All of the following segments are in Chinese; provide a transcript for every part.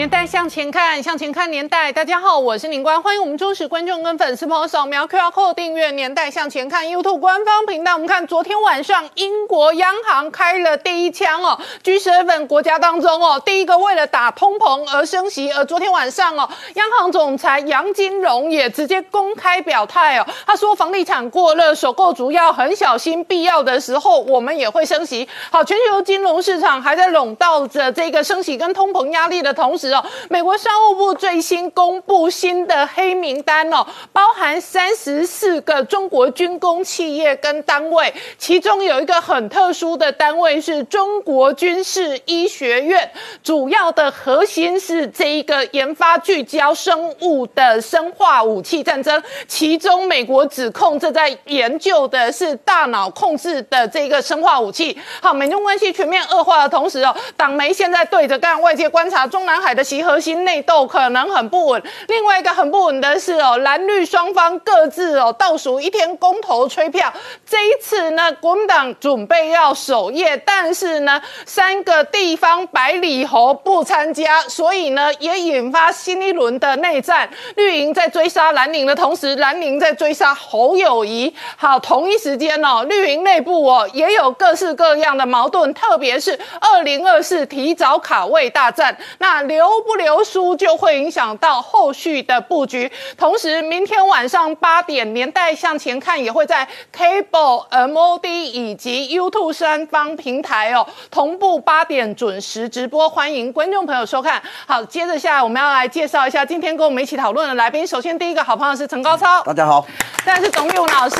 年代向前看，向前看年代。大家好，我是宁官，欢迎我们忠实观众跟粉丝朋友扫描 QR Code 订阅《年代向前看》YouTube 官方频道。我们看昨天晚上，英国央行开了第一枪哦，G7 国家当中哦，第一个为了打通膨而升息。而昨天晚上哦，央行总裁杨金龙也直接公开表态哦，他说房地产过热，首购族要很小心，必要的时候我们也会升息。好，全球金融市场还在笼罩着这个升息跟通膨压力的同时。美国商务部最新公布新的黑名单哦，包含三十四个中国军工企业跟单位，其中有一个很特殊的单位是中国军事医学院，主要的核心是这一个研发聚焦生物的生化武器战争，其中美国指控这在研究的是大脑控制的这个生化武器。好，美中关系全面恶化的同时哦，党媒现在对着干，外界观察中南海的。其核心内斗可能很不稳，另外一个很不稳的是哦，蓝绿双方各自哦倒数一天公投吹票。这一次呢，国民党准备要守夜，但是呢，三个地方百里侯不参加，所以呢，也引发新一轮的内战。绿营在追杀蓝营的同时，蓝营在追杀侯友谊。好，同一时间哦，绿营内部哦也有各式各样的矛盾，特别是二零二四提早卡位大战，那刘。留不留书就会影响到后续的布局。同时，明天晚上八点，年代向前看也会在 Cable、MOD 以及 YouTube 三方平台哦同步八点准时直播，欢迎观众朋友收看。好，接着下来我们要来介绍一下今天跟我们一起讨论的来宾。首先，第一个好朋友是陈高超，大家好；再是董玉文老师，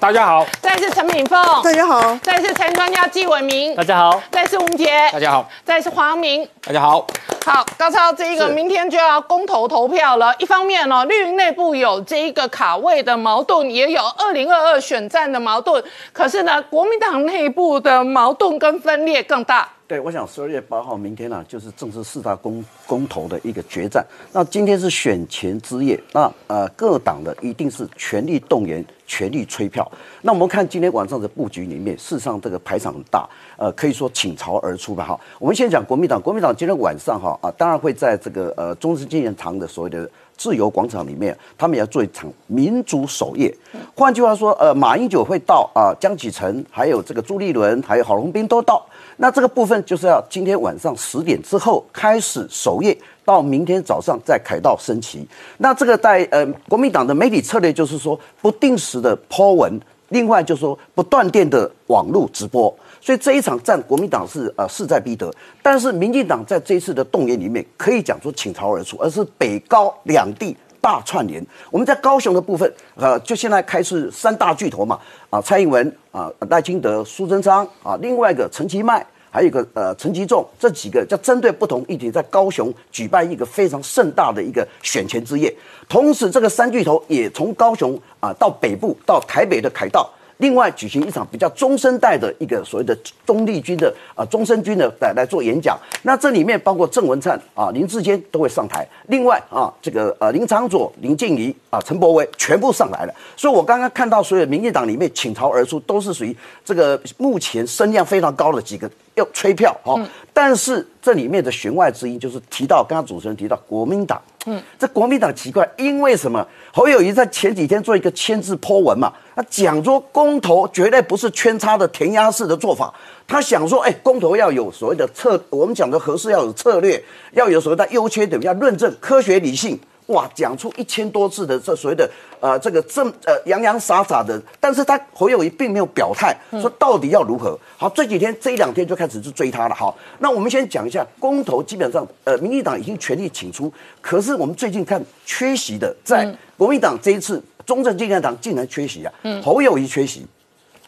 大家好；再是陈敏凤，大家好；再是财专家纪伟明，大家好；再是吴杰，大家好；再是黄明，大家好。好，高超，这一个明天就要公投投票了。一方面呢，绿营内部有这一个卡位的矛盾，也有二零二二选战的矛盾。可是呢，国民党内部的矛盾跟分裂更大。对，我想十二月八号明天呢，就是正式四大公公投的一个决战。那今天是选前之夜，那呃各党的一定是全力动员、全力催票。那我们看今天晚上的布局里面，事实上这个排场很大，呃可以说倾巢而出吧。哈，我们先讲国民党，国民党今天晚上哈啊，当然会在这个呃中正纪念堂的所谓的自由广场里面，他们要做一场民主守夜。换句话说，呃马英九会到啊，江启臣还有这个朱立伦还有郝龙斌都到。那这个部分就是要今天晚上十点之后开始守夜，到明天早上再凯道升旗。那这个在呃国民党的媒体策略就是说不定时的抛文，另外就是说不断电的网络直播。所以这一场战国民党是呃势在必得，但是民进党在这一次的动员里面可以讲说倾巢而出，而是北高两地大串联。我们在高雄的部分，呃，就现在开始三大巨头嘛，啊，蔡英文啊，赖清德、苏贞昌啊，另外一个陈其迈。还有一个呃陈其仲，这几个就针对不同议题，在高雄举办一个非常盛大的一个选前之夜。同时，这个三巨头也从高雄啊到北部到台北的凯道。另外举行一场比较中生代的一个所谓的中立军的啊中生军的来来做演讲，那这里面包括郑文灿啊林志坚都会上台，另外啊这个呃林长佐林静怡啊陈柏威全部上来了，所以我刚刚看到所有民进党里面倾巢而出，都是属于这个目前声量非常高的几个要吹票哦，但是这里面的弦外之音就是提到刚刚主持人提到国民党。嗯，这国民党奇怪，因为什么？侯友谊在前几天做一个签字泼文嘛，他讲说公投绝对不是圈叉的填鸭式的做法，他想说，哎，公投要有所谓的策，我们讲的合适要有策略，要有所谓的优缺点，要论证科学理性。哇，讲出一千多字的这所谓的呃这个正呃洋洋洒洒的，但是他侯友谊并没有表态，说到底要如何。好，这几天这一两天就开始去追他了。好，那我们先讲一下公投，基本上呃民进党已经全力请出，可是我们最近看缺席的，在国民党这一次中正纪念堂竟然缺席啊，侯友谊缺席，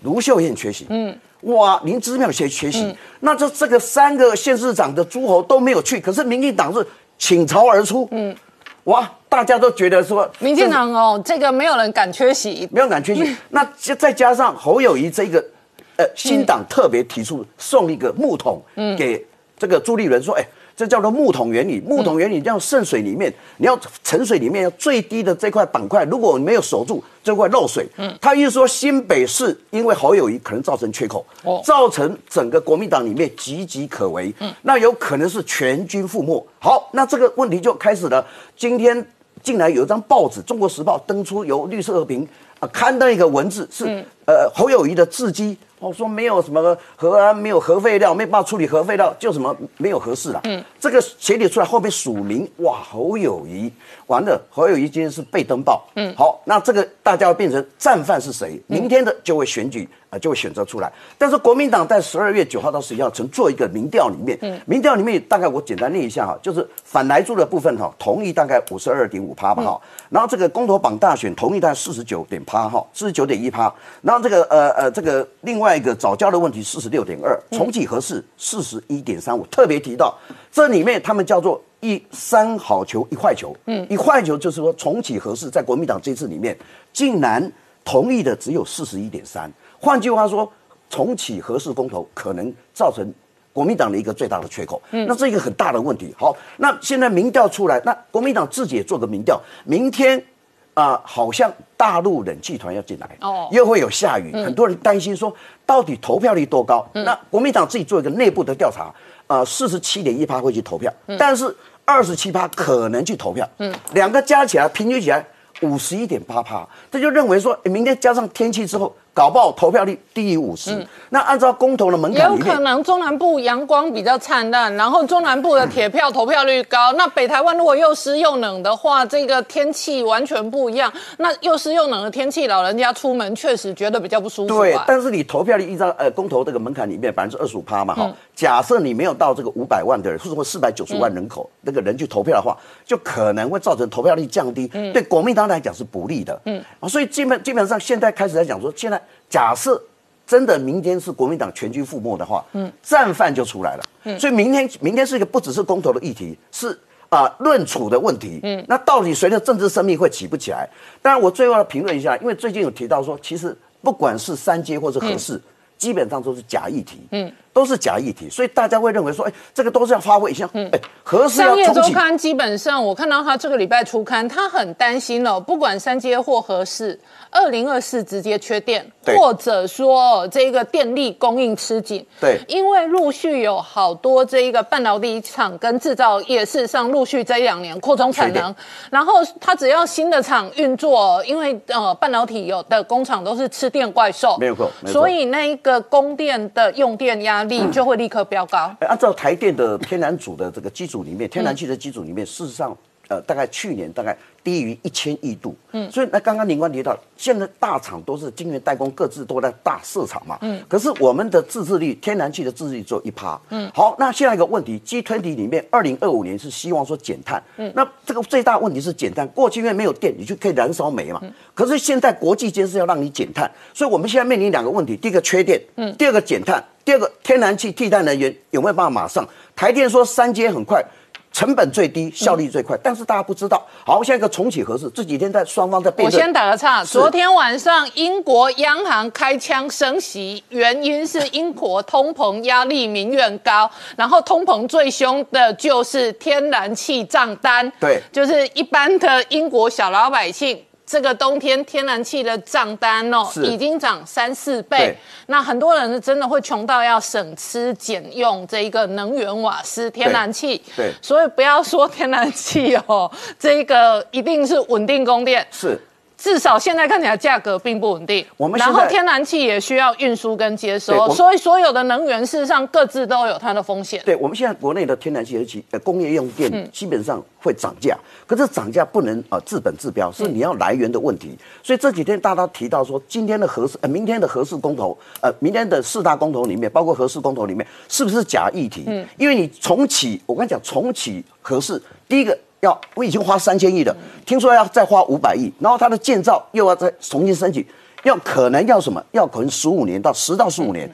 卢秀燕缺席，嗯，哇，林芝妙缺缺席，那这这个三个县市长的诸侯都没有去，可是民进党是倾巢而出，嗯。哇！大家都觉得说，民进党哦，这个没有人敢缺席，没有敢缺席。那再加上侯友谊这个，呃，新党特别提出送一个木桶给这个朱立伦说，哎。这叫做木桶原理。木桶原理叫渗水里面，你要沉水里面要最低的这块板块，如果你没有守住，就会漏水。嗯，他意思说新北市因为侯友谊可能造成缺口，哦，造成整个国民党里面岌岌可危。嗯，那有可能是全军覆没。好，那这个问题就开始了。今天竟然有一张报纸《中国时报》登出由绿色和平啊刊登一个文字，是呃侯友谊的字迹。我说没有什么核啊，没有核废料，没办法处理核废料，就什么没有合适了。嗯，这个协理出来后面署名，哇，侯友谊，完了，侯友谊今天是被登报。嗯，好，那这个大家要变成战犯是谁？明天的就会选举。啊，就会选择出来。但是国民党在十二月九号到十一号曾做一个民调，里面，嗯民调里面大概我简单念一下哈，就是反来住的部分哈，同意大概五十二点五趴吧哈。然后这个公投榜大选同意大概四十九点趴哈，四十九点一趴。然后这个呃呃这个另外一个早教的问题四十六点二，重启合适四十一点三五。特别提到这里面他们叫做一三好球一坏球，嗯，一坏球就是说重启合适在国民党这次里面竟然同意的只有四十一点三。换句话说，重启合适公投可能造成国民党的一个最大的缺口，嗯，那这一个很大的问题。好，那现在民调出来，那国民党自己也做个民调，明天啊，好像大陆冷气团要进来，哦，又会有下雨，很多人担心说，到底投票率多高？那国民党自己做一个内部的调查，啊，四十七点一趴会去投票，但是二十七趴可能去投票，嗯，两个加起来平均起来五十一点八趴，他就认为说，明天加上天气之后。搞不好投票率低于五十，那按照公投的门槛，有可能中南部阳光比较灿烂，然后中南部的铁票投票率高。那北台湾如果又湿又冷的话，这个天气完全不一样。那又湿又冷的天气，老人家出门确实觉得比较不舒服。对，但是你投票率依照呃公投这个门槛里面百分之二十五趴嘛，哈，假设你没有到这个五百万的人，或者说四百九十万人口那个人去投票的话，就可能会造成投票率降低，对国民党来讲是不利的。嗯，啊，所以基本基本上现在开始来讲说，现在。假设真的明天是国民党全军覆没的话，嗯，战犯就出来了，嗯，所以明天明天是一个不只是公投的议题，是啊论处的问题，嗯，那到底谁的政治生命会起不起来？当然，我最后要评论一下，因为最近有提到说，其实不管是三阶或是合适，基本上都是假议题，嗯。都是假议题，所以大家会认为说，哎，这个都是要发挥一下。嗯，哎，何时商业周刊基本上，我看到他这个礼拜出刊，他很担心哦，不管三阶或合适，二零二四直接缺电，或者说这个电力供应吃紧。对，因为陆续有好多这一个半导体厂跟制造业，事实上陆续这一两年扩充产能，然后它只要新的厂运作，因为呃半导体有的工厂都是吃电怪兽，没有错，所以那一个供电的用电压。力就会立刻飙高。按照台电的天然组的这个机组里面，天然气的机组里面，事实上，呃，大概去年大概低于一千亿度。嗯，所以那刚刚林官提到，现在大厂都是晶圆代工，各自都在大市场嘛。嗯，可是我们的自制率，天然气的自制率只有一趴。嗯，好，那现在一个问题，G 团体里面，二零二五年是希望说减碳。嗯，那这个最大问题是减碳。过去因为没有电，你就可以燃烧煤嘛。嗯，可是现在国际间是要让你减碳，所以我们现在面临两个问题：第一个缺电，嗯，第二个减碳。第二个，天然气替代能源有没有办法马上？台电说三阶很快，成本最低，效率最快，但是大家不知道。好，下一个重启合适，这几天在双方在辩论。我先打个岔，昨天晚上英国央行开枪升息，原因是英国通膨压力民怨高，然后通膨最凶的就是天然气账单，对，就是一般的英国小老百姓。这个冬天天然气的账单哦，已经涨三四倍。那很多人是真的会穷到要省吃俭用这一个能源瓦斯天然气。对，所以不要说天然气哦，这个一定是稳定供电。是。至少现在看起来价格并不稳定，我们然后天然气也需要运输跟接收，所以所有的能源事实上各自都有它的风险。对，我们现在国内的天然气及呃工业用电基本上会涨价，可是涨价不能呃治本治标，是你要来源的问题。所以这几天大家提到说，今天的核市呃明天的核市公投呃明天的四大公投里面，包括核市公投里面是不是假议题？嗯，因为你重启，我跟你讲重启核市，第一个。要我已经花三千亿了，听说要再花五百亿，然后它的建造又要再重新申请，要可能要什么？要可能十五年到十到十五年。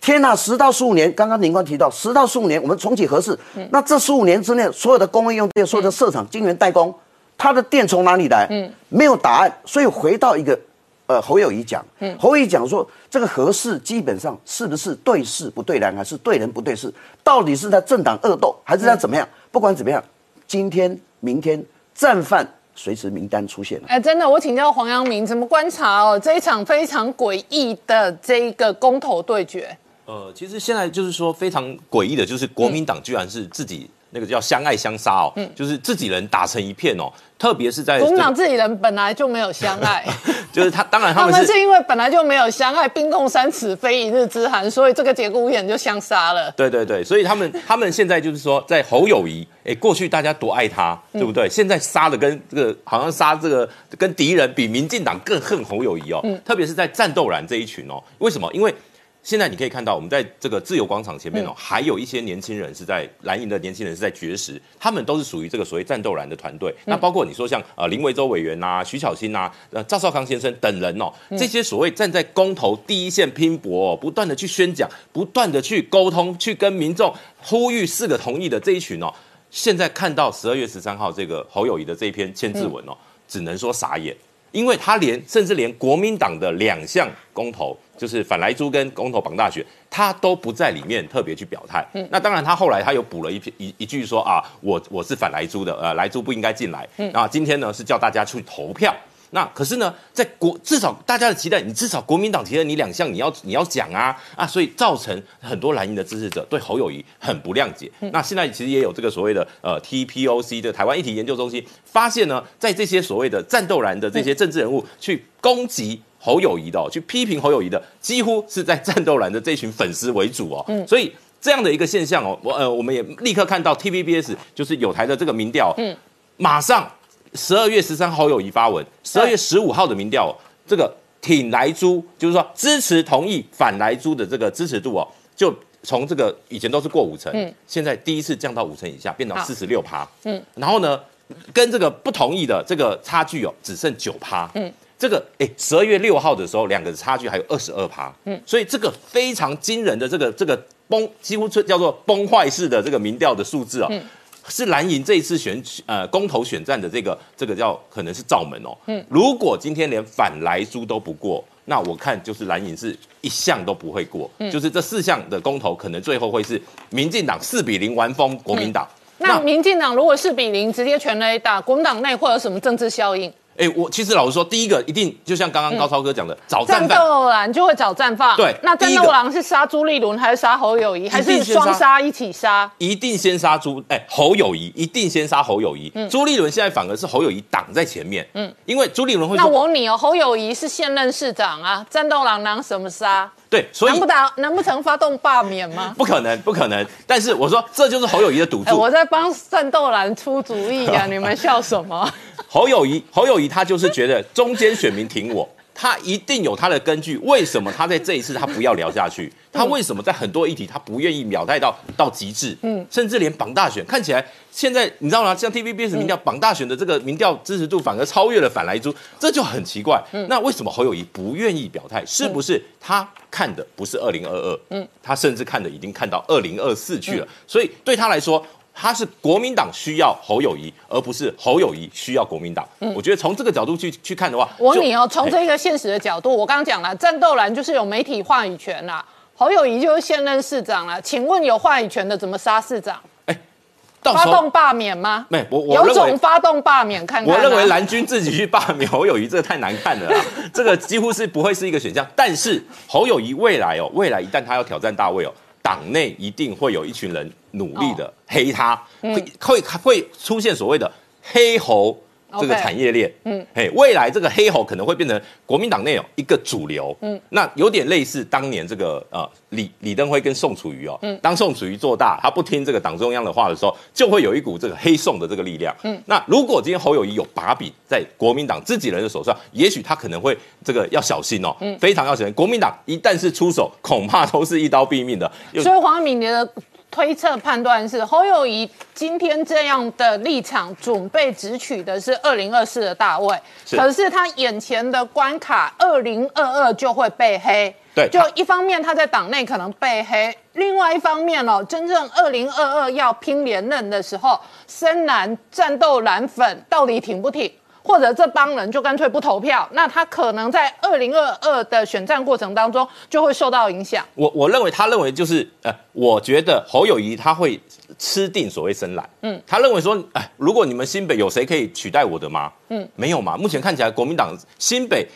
天呐，十到十五年！刚刚林官提到十到十五年，我们重启合适。那这十五年之内，所有的工业用电、所有的设厂、晶圆代工，它的电从哪里来？嗯，没有答案。所以回到一个呃侯友谊讲，侯友谊讲说这个合适基本上是不是对事不对人，还是对人不对事？到底是在政党恶斗，还是在怎么样？不管怎么样，今天明天战犯随时名单出现了。哎，真的，我请教黄阳明怎么观察哦这一场非常诡异的这一个公投对决。呃，其实现在就是说非常诡异的，就是国民党居然是自己那个叫相爱相杀哦，就是自己人打成一片哦，特别是在国民党自己人本来就没有相爱，就是他当然他他们是因为本来就没有相爱，冰冻三尺非一日之寒，所以这个节骨眼就相杀了。对对对，所以他们他们现在就是说，在侯友谊，哎，过去大家多爱他，对不对？现在杀的跟这个好像杀这个跟敌人比民进党更恨侯友谊哦，特别是在战斗蓝这一群哦，为什么？因为现在你可以看到，我们在这个自由广场前面哦，还有一些年轻人是在蓝营的年轻人是在绝食，他们都是属于这个所谓战斗蓝的团队。那包括你说像呃林维洲委员呐、徐巧芯呐、呃赵少康先生等人哦，这些所谓站在公投第一线拼搏、哦，不断的去宣讲、不断的去沟通、去跟民众呼吁四个同意的这一群哦，现在看到十二月十三号这个侯友谊的这一篇签字文哦，只能说傻眼。因为他连甚至连国民党的两项公投，就是反莱猪跟公投绑大选，他都不在里面特别去表态。嗯那当然，他后来他又补了一篇一一句说啊，我我是反莱猪的，呃，莱猪不应该进来。嗯那今天呢是叫大家去投票。那可是呢，在国至少大家的期待，你至少国民党提了你两项，你要你要讲啊啊，所以造成很多蓝营的支持者对侯友谊很不谅解。那现在其实也有这个所谓的呃 TPOC 的台湾议题研究中心发现呢，在这些所谓的战斗蓝的这些政治人物去攻击。侯友谊的、哦、去批评侯友谊的，几乎是在战斗蓝的这群粉丝为主哦，所以这样的一个现象哦，我呃我们也立刻看到 TVBS 就是有台的这个民调，嗯，马上十二月十三侯友谊发文，十二月十五号的民调、哦，这个挺莱猪，就是说支持同意反莱猪的这个支持度哦，就从这个以前都是过五成，嗯。现在第一次降到五成以下，变到四十六趴，嗯，然后呢，跟这个不同意的这个差距哦，只剩九趴，嗯。这个哎，十二月六号的时候，两个差距还有二十二趴，嗯，所以这个非常惊人的这个这个崩，几乎叫做崩坏式的这个民调的数字哦，嗯是蓝营这一次选呃公投选战的这个这个叫可能是罩门哦，嗯，如果今天连反来猪都不过，那我看就是蓝营是一项都不会过，嗯。就是这四项的公投可能最后会是民进党四比零完封国民党。那民进党如果四比零直接全雷打，国民党内会有什么政治效应？哎，我其实老实说，第一个一定就像刚刚高超哥讲的，找战。斗狼就会找战犯。对那战斗狼是杀朱立伦还是杀侯友谊，还是双杀一起杀？一定先杀朱哎侯友谊，一定先杀侯友谊。朱立伦现在反而是侯友谊挡在前面，嗯，因为朱立伦会那我问你哦，侯友谊是现任市长啊，战斗狼拿什么杀？对，所以难不打难不成发动罢免吗？不可能，不可能。但是我说这就是侯友谊的赌哎，注。我在帮战斗蓝出主意啊，你们笑什么？侯友谊，侯友谊他就是觉得中间选民挺我，他一定有他的根据。为什么他在这一次他不要聊下去？他为什么在很多议题他不愿意表态到到极致？嗯，甚至连绑大选看起来现在你知道吗？像 TVBS 民调绑大选的这个民调支持度反而超越了反莱猪，这就很奇怪。那为什么侯友谊不愿意表态？是不是他看的不是二零二二？嗯，他甚至看的已经看到二零二四去了。所以对他来说。他是国民党需要侯友谊，而不是侯友谊需要国民党。我觉得从这个角度去去看的话，我问你哦，从这个现实的角度，我刚刚讲了，战斗蓝就是有媒体话语权啦，侯友谊就是现任市长啦。请问有话语权的怎么杀市长？发动罢免吗？没我我有种发动罢免看看、啊。我认为蓝军自己去罢免侯友谊，这个太难看了啦，这个几乎是不会是一个选项。但是侯友谊未来哦，未来一旦他要挑战大卫哦，党内一定会有一群人努力的黑他，会会会出现所谓的黑猴。这个产业链，嗯，嘿，未来这个黑猴可能会变成国民党内有一个主流，嗯，那有点类似当年这个呃李李登辉跟宋楚瑜哦，嗯，当宋楚瑜做大，他不听这个党中央的话的时候，就会有一股这个黑宋的这个力量，嗯，那如果今天侯友谊有把柄在国民党自己人的手上，也许他可能会这个要小心哦，嗯，非常要小心，国民党一旦是出手，恐怕都是一刀毙命的，所以黄敏你的推测判断是，侯友谊今天这样的立场，准备直取的是二零二四的大位，可是他眼前的关卡二零二二就会被黑。对就一方面他在党内可能被黑，另外一方面哦，真正二零二二要拼连任的时候，深蓝战斗蓝粉到底挺不挺？或者这帮人就干脆不投票，那他可能在二零二二的选战过程当中就会受到影响。我我认为他认为就是呃，我觉得侯友谊他会吃定所谓深蓝，嗯，他认为说，哎，如果你们新北有谁可以取代我的吗？嗯，没有嘛。目前看起来国民党新北。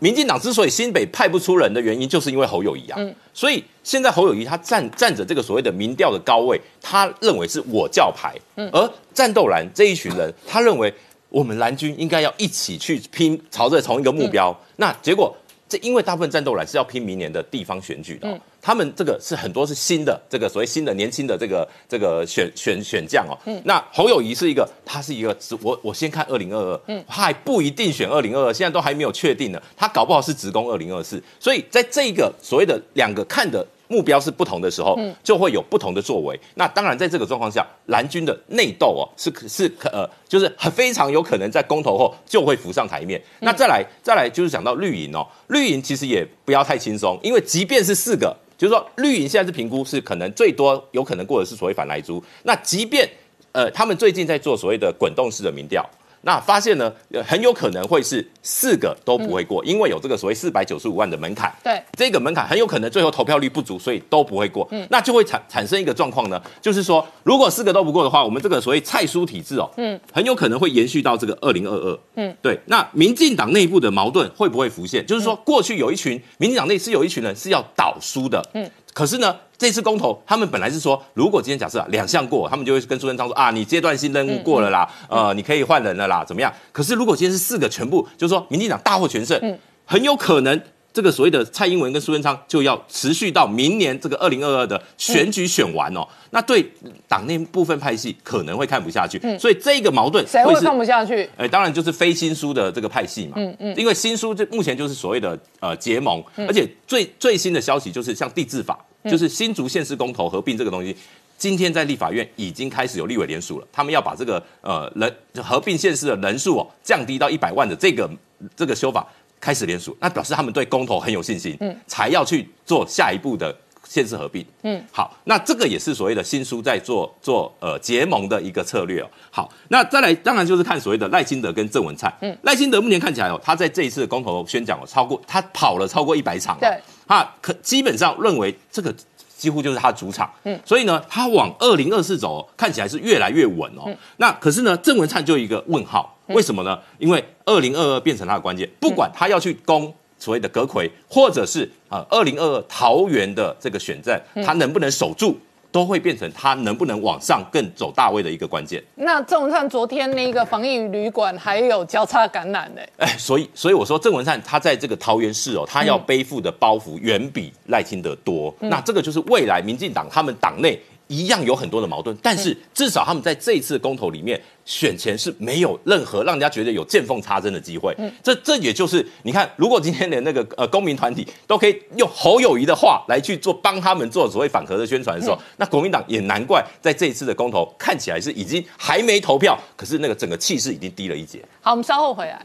民进党之所以新北派不出人的原因，就是因为侯友谊啊。嗯，所以现在侯友谊他站站着这个所谓的民调的高位，他认为是我教牌。嗯，而战斗蓝这一群人，他认为我们蓝军应该要一起去拼，朝着同一个目标。那结果。这因为大部分战斗蓝是要拼明年的地方选举的，他们这个是很多是新的，这个所谓新的年轻的这个这个选选选将哦。那侯友谊是一个，他是一个，我我先看二零二二，他还不一定选二零二二，现在都还没有确定呢，他搞不好是职工二零二四，所以在这个所谓的两个看的。目标是不同的时候，就会有不同的作为。那当然，在这个状况下，蓝军的内斗哦，是是可呃，就是很非常有可能在公投后就会浮上台面。那再来再来就是讲到绿营哦，绿营其实也不要太轻松，因为即便是四个，就是说绿营现在是评估是可能最多有可能过的是所谓反来租。那即便呃，他们最近在做所谓的滚动式的民调。那发现呢，很有可能会是四个都不会过，因为有这个所谓四百九十五万的门槛。对，这个门槛很有可能最后投票率不足，所以都不会过。嗯，那就会产产生一个状况呢，就是说，如果四个都不过的话，我们这个所谓蔡书体制哦，嗯，很有可能会延续到这个二零二二。嗯，对。那民进党内部的矛盾会不会浮现？就是说，过去有一群民进党内是有一群人是要倒书的。嗯。可是呢，这次公投，他们本来是说，如果今天假设两项过，他们就会跟苏贞昌说啊，你阶段性任务过了啦，呃，你可以换人了啦，怎么样？可是如果今天是四个全部，就是说民进党大获全胜，很有可能。这个所谓的蔡英文跟苏贞昌就要持续到明年这个二零二二的选举选完哦，那对党内部分派系可能会看不下去，所以这个矛盾谁会看不下去？哎，当然就是非新书的这个派系嘛，嗯嗯，因为新书这目前就是所谓的呃结盟，而且最最新的消息就是像地治法，就是新竹县市公投合并这个东西，今天在立法院已经开始有立委联署了，他们要把这个呃人合并县市的人数哦降低到一百万的这个这个修法。开始联署，那表示他们对公投很有信心，嗯，才要去做下一步的县市合并，嗯，好，那这个也是所谓的新书在做做呃结盟的一个策略哦。好，那再来当然就是看所谓的赖清德跟郑文灿，嗯，赖清德目前看起来哦，他在这一次的公投宣讲哦，超过他跑了超过一百场，对，他可基本上认为这个几乎就是他主场，嗯，所以呢，他往二零二四走，看起来是越来越稳哦。那可是呢，郑文灿就一个问号。为什么呢？因为二零二二变成他的关键，不管他要去攻所谓的隔魁，或者是啊二零二二桃园的这个选战，他能不能守住，都会变成他能不能往上更走大位的一个关键。那郑文灿昨天那个防疫旅馆还有交叉感染呢？哎，所以所以我说郑文灿他在这个桃园市哦，他要背负的包袱远比赖清德多。那这个就是未来民进党他们党内。一样有很多的矛盾，但是至少他们在这一次公投里面选前是没有任何让人家觉得有见缝插针的机会。嗯，这这也就是你看，如果今天连那个呃公民团体都可以用侯友谊的话来去做帮他们做所谓反核的宣传的时候，那国民党也难怪在这一次的公投看起来是已经还没投票，可是那个整个气势已经低了一截。好，我们稍后回来。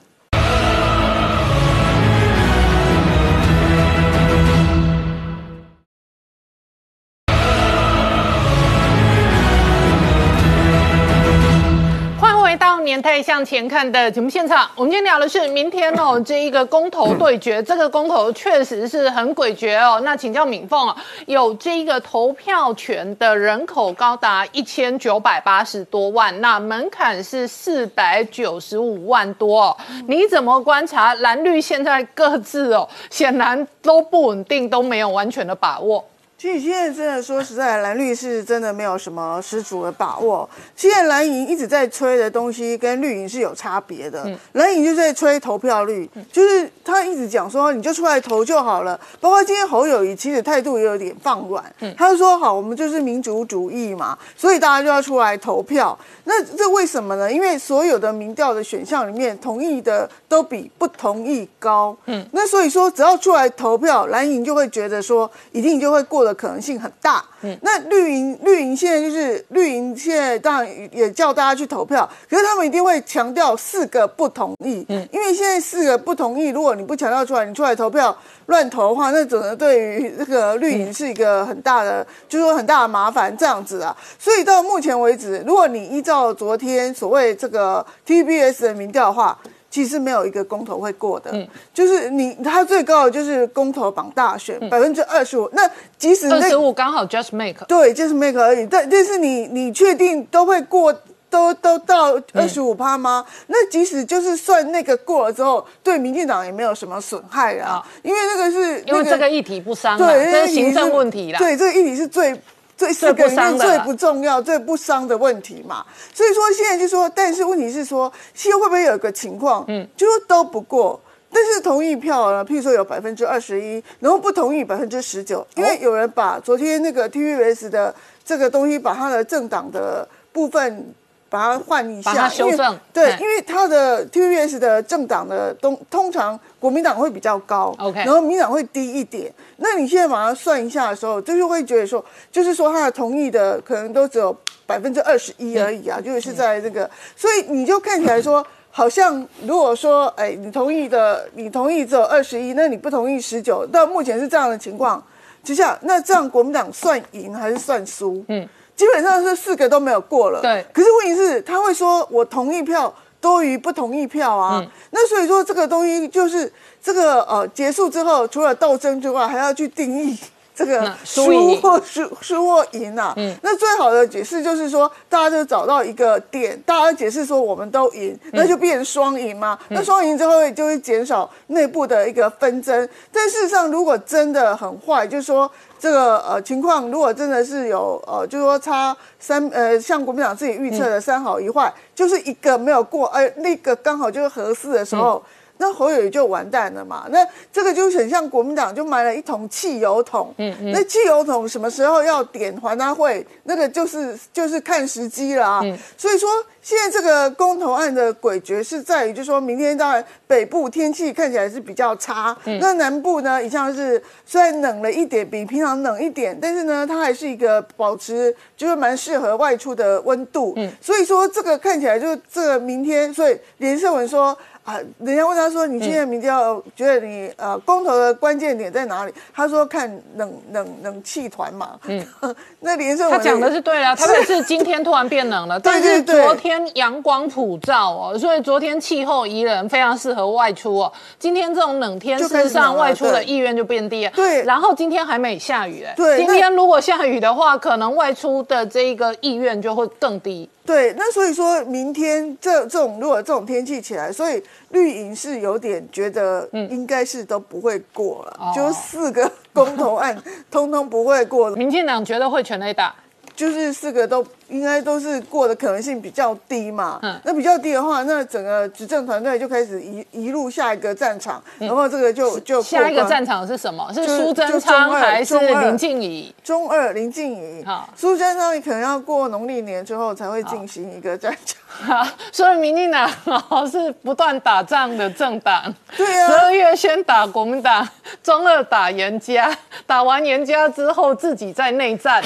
年代向前看的节目现场，我们今天聊的是明天哦，这一个公投对决，这个公投确实是很诡谲哦。那请教敏凤啊，有这一个投票权的人口高达一千九百八十多万，那门槛是四百九十五万多，哦你怎么观察蓝绿现在各自哦，显然都不稳定，都没有完全的把握。其实现在真的说实在，蓝绿是真的没有什么十足的把握。现在蓝营一直在吹的东西跟绿营是有差别的。蓝营就在吹投票率，就是他一直讲说你就出来投就好了。包括今天侯友谊其实态度也有点放软，他就说好，我们就是民族主义嘛，所以大家就要出来投票。那这为什么呢？因为所有的民调的选项里面，同意的都比不同意高。嗯，那所以说只要出来投票，蓝营就会觉得说一定就会过了。可能性很大。嗯，那绿营绿营现在就是绿营现在当然也叫大家去投票，可是他们一定会强调四个不同意。嗯，因为现在四个不同意，如果你不强调出来，你出来投票乱投的话，那整个对于这个绿营是一个很大的，就是说很大的麻烦这样子啊。所以到目前为止，如果你依照昨天所谓这个 TBS 的民调的话，其实没有一个公投会过的，就是你它最高的就是公投榜大选百分之二十五，那即使那二十五刚好 just make。对，就是 make 而已。但但是你你确定都会过，都都到二十五趴吗？那即使就是算那个过了之后，对民进党也没有什么损害啊好，因为那个是因为那这个议题不伤啊，对，这是行政问题啦。对，这个议题是最最四最个里面最不重要、最不伤的问题嘛。所以说现在就说，但是问题是说，现在会不会有一个情况，嗯，就说都不过。但是同意票呢，譬如说有百分之二十一，然后不同意百分之十九，因为有人把昨天那个 TVBS 的这个东西，把他的政党的部分把它换一下，把它修正对嗯，因为它的 TVBS 的政党的东通常国民党会比较高 OK 然后民进党会低一点。那你现在把它算一下的时候，就是会觉得说，就是说他的同意的可能都只有百分之二十一而已啊，就是在这个，所以你就看起来说。好像如果说，哎，你同意的，你同意只有二十一，那你不同意十九，到目前是这样的情况之下，那这样国民党算赢还是算输？嗯，基本上是四个都没有过了。对可是问题是，他会说我同意票多于不同意票啊。那所以说这个东西就是这个呃结束之后，除了斗争之外，还要去定义。这个那输或输输或赢啊，那最好的解释就是说，大家就找到一个点，大家解释说我们都赢，那就变成双赢嘛。那双赢之后就会减少内部的一个纷争。但事实上，如果真的很坏，就是说这个呃情况，如果真的是有呃，就是说差三呃，像国民党自己预测的三好一坏，就是一个没有过，呃，那个刚好就是合适的时候。那侯友宜就完蛋了嘛？那这个就很像国民党就买了一桶汽油桶，嗯嗯，那汽油桶什么时候要点还他会，那个就是就是看时机了啊。所以说现在这个公投案的诡谲是在于，就说明天当然北部天气看起来是比较差，那南部呢一向是虽然冷了一点，比平常冷一点，但是呢它还是一个保持就是蛮适合外出的温度，嗯，所以说这个看起来就这个明天，所以连胜文说。啊，人家问他说：“你今天明天要觉得你呃公投的关键点在哪里？”他说：“看冷冷冷气团嘛。”嗯，那连胜文他讲的是对了，特别是今天突然变冷了，但是对对昨天阳光普照哦，所以昨天气候宜人，非常适合外出哦。今天这种冷天，就事实上外出的意愿就变低了。对然后今天还没下雨哎，对今天如果下雨的话，可能外出的这一个意愿就会更低。对，那所以说明天这这种如果这种天气起来，所以绿营是有点觉得应该是都不会过了，嗯就四个 公投案通通不会过，民进党觉得会全雷打，就是四个都应该都是过的可能性比较低嘛。嗯那比较低的话，那整个执政团队就开始移移入下一个战场，然后这个就就下一个战场是什么？是就苏贞昌还是林静怡？中二林静怡好，苏贞昌可能要过农历年之后才会进行一个战场。所以民进党哦是不断打仗的政党。对啊十二月先打国民党，中二打严家，打完严家之后自己在内战。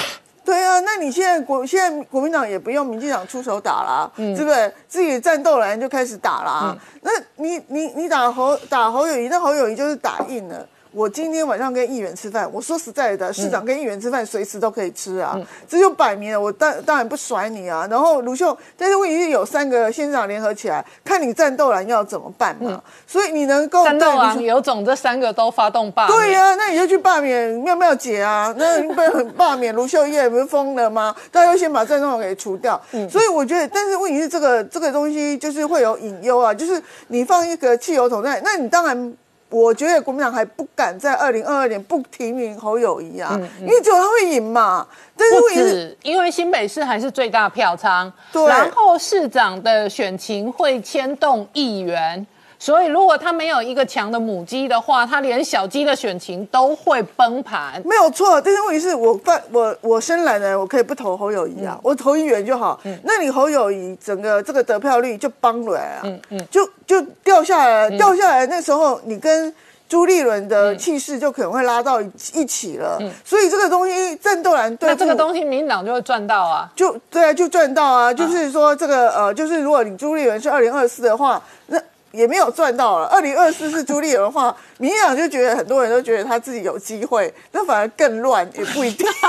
对啊，那你现在国现在国民党也不用民进党出手打啦，嗯对不是？自己的战斗蓝就开始打啦。那你你你打侯打侯友谊，那侯友谊就是打硬了。我今天晚上跟议员吃饭，我说实在的，市长跟议员吃饭随时都可以吃啊，嗯这就摆明了，我当当然不甩你啊。然后卢秀，但是问题是有三个县长联合起来，看你战斗蓝要怎么办嘛。所以你能够战斗对卢秀狼有种，这三个都发动罢免。对呀、那你就去罢免妙妙姐啊，那你不能罢免卢秀燕，不是疯了吗？大家要先把郑总统给除掉。所以我觉得，但是问题是这个这个东西就是会有隐忧啊，就是你放一个汽油桶在，那你当然。我觉得国民党还不敢在二零二二年不提名侯友谊啊，因为只有他会赢嘛。但是不止，因为新北市还是最大票仓，然后市长的选情会牵动议员，所以如果他没有一个强的母鸡的话，他连小鸡的选情都会崩盘。没有错，但是问题是我犯我我深蓝的人，我可以不投侯友谊啊，我投议员就好。嗯那你侯友谊整个这个得票率就崩了啊，就就掉下来了，掉下来那时候你跟。朱立伦的气势就可能会拉到一一起了，嗯所以这个东西战斗蓝对那这个东西民进党就会赚到啊。就对啊，就赚到啊。就是说这个呃，就是如果你朱立伦是二零二四的话，那也没有赚到了。二零二四是朱立伦的话，民进党就觉得很多人都觉得他自己有机会，那反而更乱，也不一定。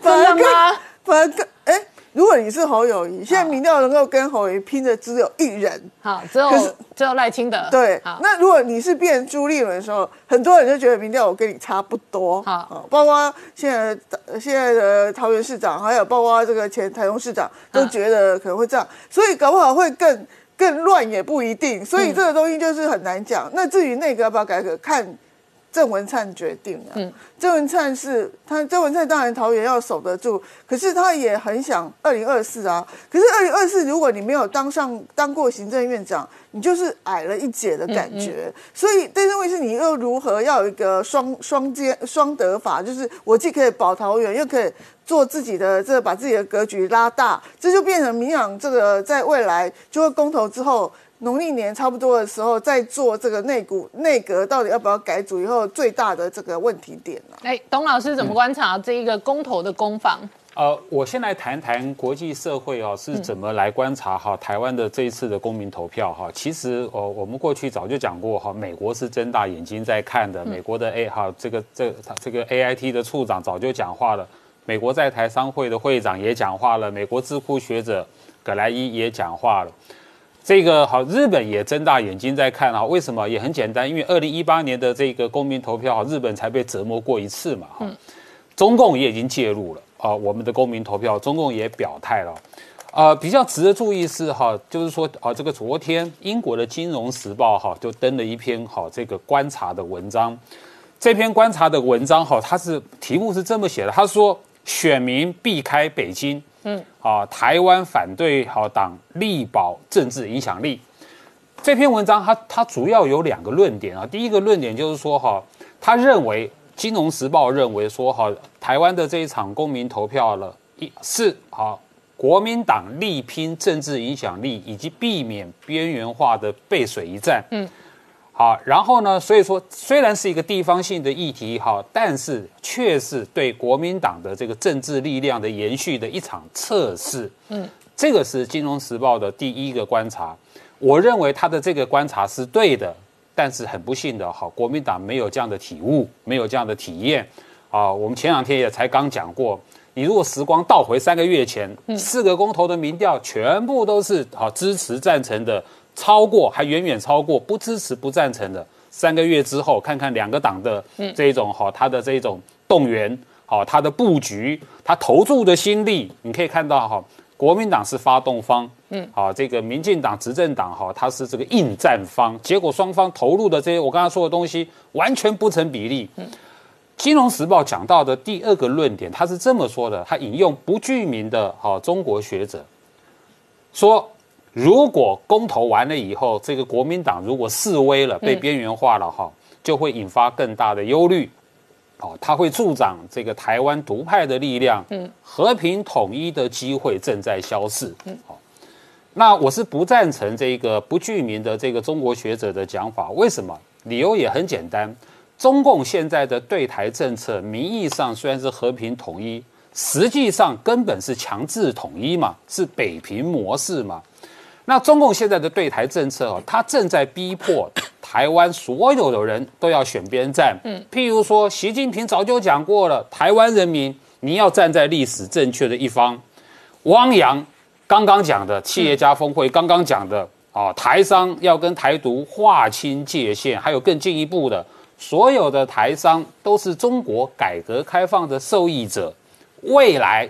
反而更？反而更哎。如果你是侯友谊，现在民调能够跟侯友谊拼的只有一人，好，只有只有赖清德。对好，，那如果你是变朱立伦的时候，很多人就觉得民调我跟你差不多。好哦包括现在的现在的桃园市长，还有包括这个前台中市长，都嗯觉得可能会这样，所以搞不好会更更乱也不一定。所嗯以这个东西就是很难讲。那至于内阁要不要改革，看郑文灿决定啊。嗯郑文灿是他，郑文灿当然桃园要守得住，可是他也很想二零二四啊。可是二零二四，如果你没有当上当过行政院长，你就是矮了一截的感觉。所以，但是问题是你又如何要有一个双双兼双得法，就是我既可以保桃园，又可以做自己的这个把自己的格局拉大，这就变成民进党这个在未来就会公投之后。农历年差不多的时候，在做这个内股内阁到底要不要改组以后最大的这个问题点啊。哎，董老师怎么观察这一个公投的攻防？呃，我先来谈谈国际社会哦是怎么来观察哈台湾的这一次的公民投票哈。其实哦，我们过去早就讲过哈，美国是睁大眼睛在看的。美国的 A 哈这个这这个 AIT 的处长早就讲话了，美国在台商会的会长也讲话了，美国智库学者葛莱伊也讲话了。这个好，日本也睁大眼睛在看啊。为什么？也很简单，因为二零一八年的这个公民投票，日本才被折磨过一次嘛。哈、中共也已经介入了啊、我们的公民投票，中共也表态了。呃，比较值得注意是哈，就是说啊，这个昨天英国的《金融时报》哈就登了一篇哈这个观察的文章。这篇观察的文章哈，它是题目是这么写的，他说选民避开北京，嗯，啊，台湾反对好党力保政治影响力。这篇文章它它主要有两个论点啊，第一个论点就是说哈，他认为《金融时报》认为说哈，台湾的这一场公民投票了，一是好国民党力拼政治影响力以及避免边缘化的背水一战，嗯。好，然后呢？所以说，虽然是一个地方性的议题，哈，但是却是对国民党的这个政治力量的延续的一场测试。嗯，这个是《金融时报》的第一个观察。我认为他的这个观察是对的，但是很不幸的，哈，国民党没有这样的体悟，没有这样的体验。啊，我们前两天也才刚讲过，你如果时光倒回三个月前，四个公投的民调全部都是好支持赞成的。超过还远远超过不支持不赞成的。三个月之后，看看两个党的这一种好，他的这一种动员，好，他的布局，他投注的心力，你可以看到哈，国民党是发动方，嗯，好，这个民进党执政党哈，他是这个应战方，结果双方投入的这些我刚才说的东西完全不成比例。嗯，金融时报讲到的第二个论点，他是这么说的，他引用不具名的哈中国学者说。如果公投完了以后，这个国民党如果示威了，被边缘化了哈，就会引发更大的忧虑。哦，它会助长这个台湾独派的力量，嗯，和平统一的机会正在消逝。嗯，好，那我是不赞成这个不具名的这个中国学者的讲法。为什么？理由也很简单，中共现在的对台政策，名义上虽然是和平统一，实际上根本是强制统一嘛，是北平模式嘛。那中共现在的对台政策哦，它正在逼迫台湾所有的人都要选边站。嗯，譬如说，习近平早就讲过了，台湾人民你要站在历史正确的一方。汪洋刚刚讲的企业家峰会，刚刚讲的啊，台商要跟台独划清界限，还有更进一步的，所有的台商都是中国改革开放的受益者。未来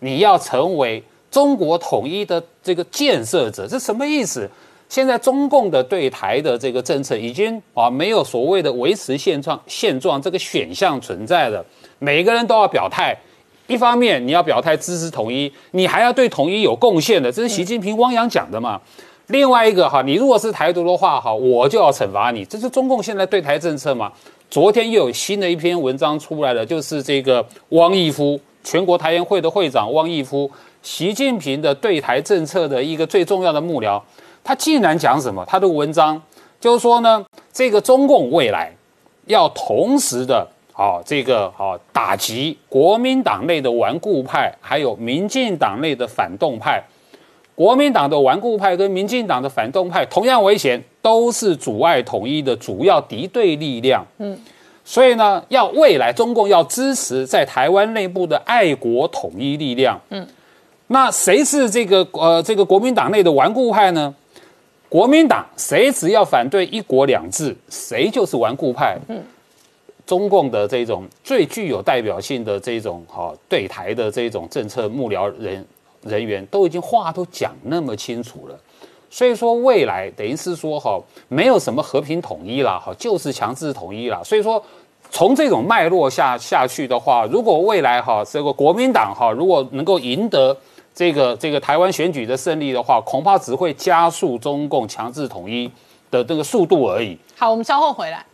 你要成为。中国统一的这个建设者，这什么意思？现在中共的对台的这个政策已经啊没有所谓的维持现状现状这个选项存在了，每个人都要表态。一方面你要表态支持统一，你还要对统一有贡献的，这是习近平、汪洋讲的嘛。另外一个哈，你如果是台独的话哈，我就要惩罚你，这是中共现在对台政策嘛。昨天又有新的一篇文章出来了，就是这个汪毅夫，全国台联会的会长汪毅夫。习近平的对台政策的一个最重要的幕僚，他竟然讲什么？他的文章就是说呢，这个中共未来要同时的，啊这个啊打击国民党内的顽固派，还有民进党内的反动派。国民党的顽固派跟民进党的反动派同样危险，都是阻碍统一的主要敌对力量。嗯，所以呢，要未来中共要支持在台湾内部的爱国统一力量。嗯。那谁是这个呃这个国民党内的顽固派呢？国民党谁只要反对一国两制，谁就是顽固派。嗯，中共的这种最具有代表性的这种哈对台的这种政策幕僚人人员，都已经话都讲那么清楚了。所以说未来等于是说哈，没有什么和平统一啦，哈，就是强制统一啦。所以说从这种脉络下下去的话，如果未来哈这个国民党哈如果能够赢得这个这个台湾选举的胜利的话，恐怕只会加速中共强制统一的这个速度而已。好，我们稍后回来。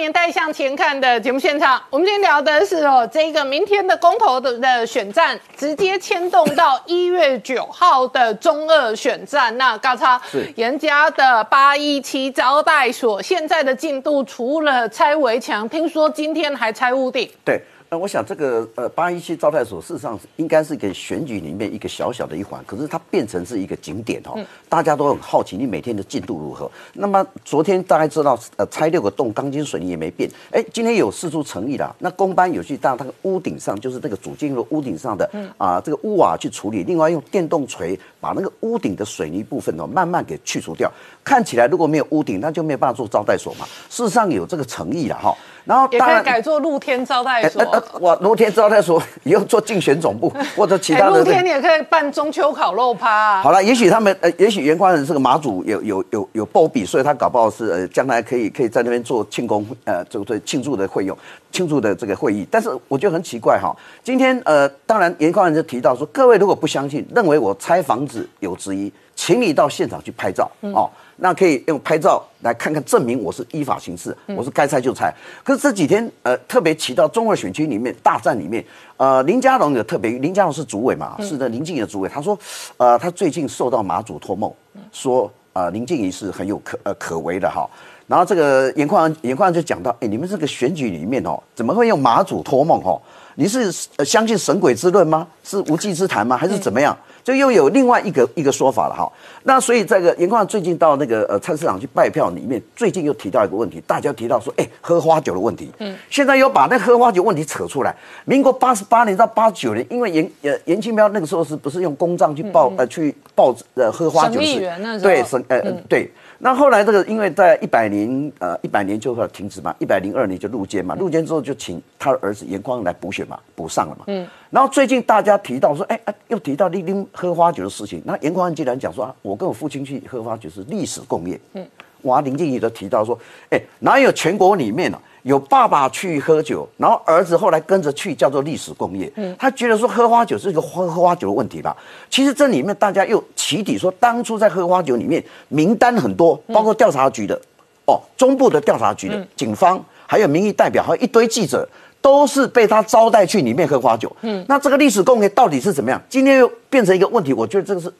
年代向前看的节目现场，我们今天聊的是哦，这个明天的公投的的选战，直接牵动到 一月九号的中二选战。那高超，严家的八一七招待所现在的进度，除了拆围墙，听说今天还拆屋顶。对。那我想这个呃八一七招待所事实上应该是一个选举里面一个小小的一环，可是它变成是一个景点哦，大家都很好奇你每天的进度如何。那么昨天大家知道呃拆六个洞，钢筋水泥也没变，哎，今天有四出诚意了。那工班有去到那个屋顶上，就是那个主建筑屋顶上的啊这个屋瓦去处理，另外用电动锤把那个屋顶的水泥部分哦慢慢给去除掉。看起来如果没有屋顶，那就没有办法做招待所嘛。事实上有这个诚意了哈。然后也可以改做露天招待所。哇，露天招待所 以后做竞选总部 或者其他的。露天也可以办中秋烤肉趴。好了，也许他们呃，也许袁宽仁这个马祖有有有有波比，所以他搞不好是呃将来可以可以在那边做庆功呃，这个庆祝的会用庆祝的这个会议。但是我觉得很奇怪哈，今天呃，当然袁宽仁就提到说，各位如果不相信，认为我拆房子有质疑，请你到现场去拍照哦。那可以用拍照来看看，证明我是依法行事，我是该拆就拆。可是这几天，呃，特别提到中二选区里面大战里面，呃，林佳龙有特别，林佳龙是主委嘛，是的，林静怡的主委，他说，呃，他最近受到马祖托梦，说，呃，林静怡是很有可呃可为的哈。然后这个严宽严宽就讲到，哎，你们这个选举里面哦，怎么会用马祖托梦哦？你是相信神鬼之论吗？是无稽之谈吗？还是怎么样？就又有另外一个一个说法了哈。那所以这个严矿最近到那个呃菜市场去拜票里面，最近又提到一个问题，大家提到说，哎，喝花酒的问题。嗯。现在又把那喝花酒问题扯出来。民国八十八年到八九年，因为严呃严清标那个时候是不是用公账去报呃去报呃喝花酒是？对省呃对。那后来这个因为在一百年呃一百年就要停止嘛，一百零二年就入监嘛，入监之后就请他的儿子严光来补选嘛，补上了嘛。嗯。然后最近大家提到说，哎哎，又提到立丁喝花酒的事情。那严光既然讲说啊，我跟我父亲去喝花酒是历史共业。嗯。哇，林静怡都提到说，哎，哪有全国里面呢？有爸爸去喝酒，然后儿子后来跟着去，叫做历史工业。嗯，他觉得说喝花酒是一个喝喝花酒的问题吧。其实这里面大家又起底说，当初在喝花酒里面名单很多，包括调查局的，哦，中部的调查局的警方，还有民意代表，还有一堆记者，都是被他招待去里面喝花酒。嗯，那这个历史工业到底是怎么样？今天又变成一个问题，我觉得这个是。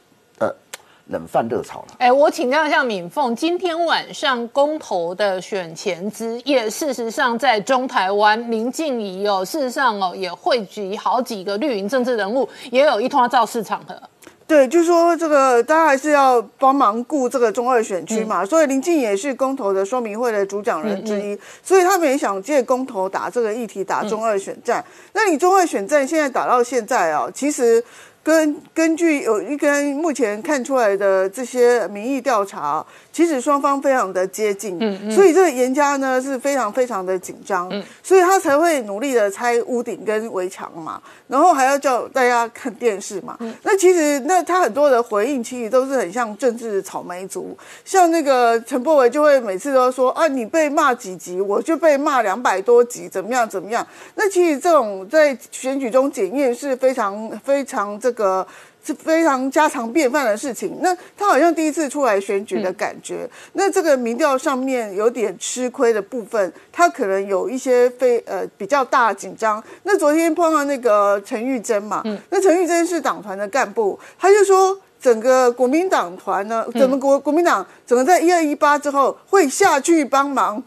冷饭热炒了。哎，我请教一下敏凤，今天晚上公投的选前之夜，事实上在中台湾林静怡哦，事实上哦也汇集好几个绿营政治人物，也有一通造势场合。对，就说这个大家还是要帮忙顾这个中二选区嘛，所以林静也是公投的说明会的主讲人之一，所以他们也想借公投打这个议题，打中二选战。那你中二选战现在打到现在啊，其实。根根据有一根目前看出来的这些民意调查。其实双方非常的接近，嗯嗯所以这个严家呢是非常非常的紧张，嗯所以他才会努力的拆屋顶跟围墙嘛，然后还要叫大家看电视嘛。嗯那其实那他很多的回应其实都是很像政治草莓族，像那个陈柏伟就会每次都说啊，你被骂几集，我就被骂两百多集，怎么样怎么样？那其实这种在选举中检验是非常非常这个。是非常家常便饭的事情。那他好像第一次出来选举的感觉。那这个民调上面有点吃亏的部分，他可能有一些非呃比较大紧张。那昨天碰到那个陈玉珍嘛，那陈玉珍是党团的干部，他就说整个国民党团呢，整个国国民党整个在一二一八之后会下去帮忙。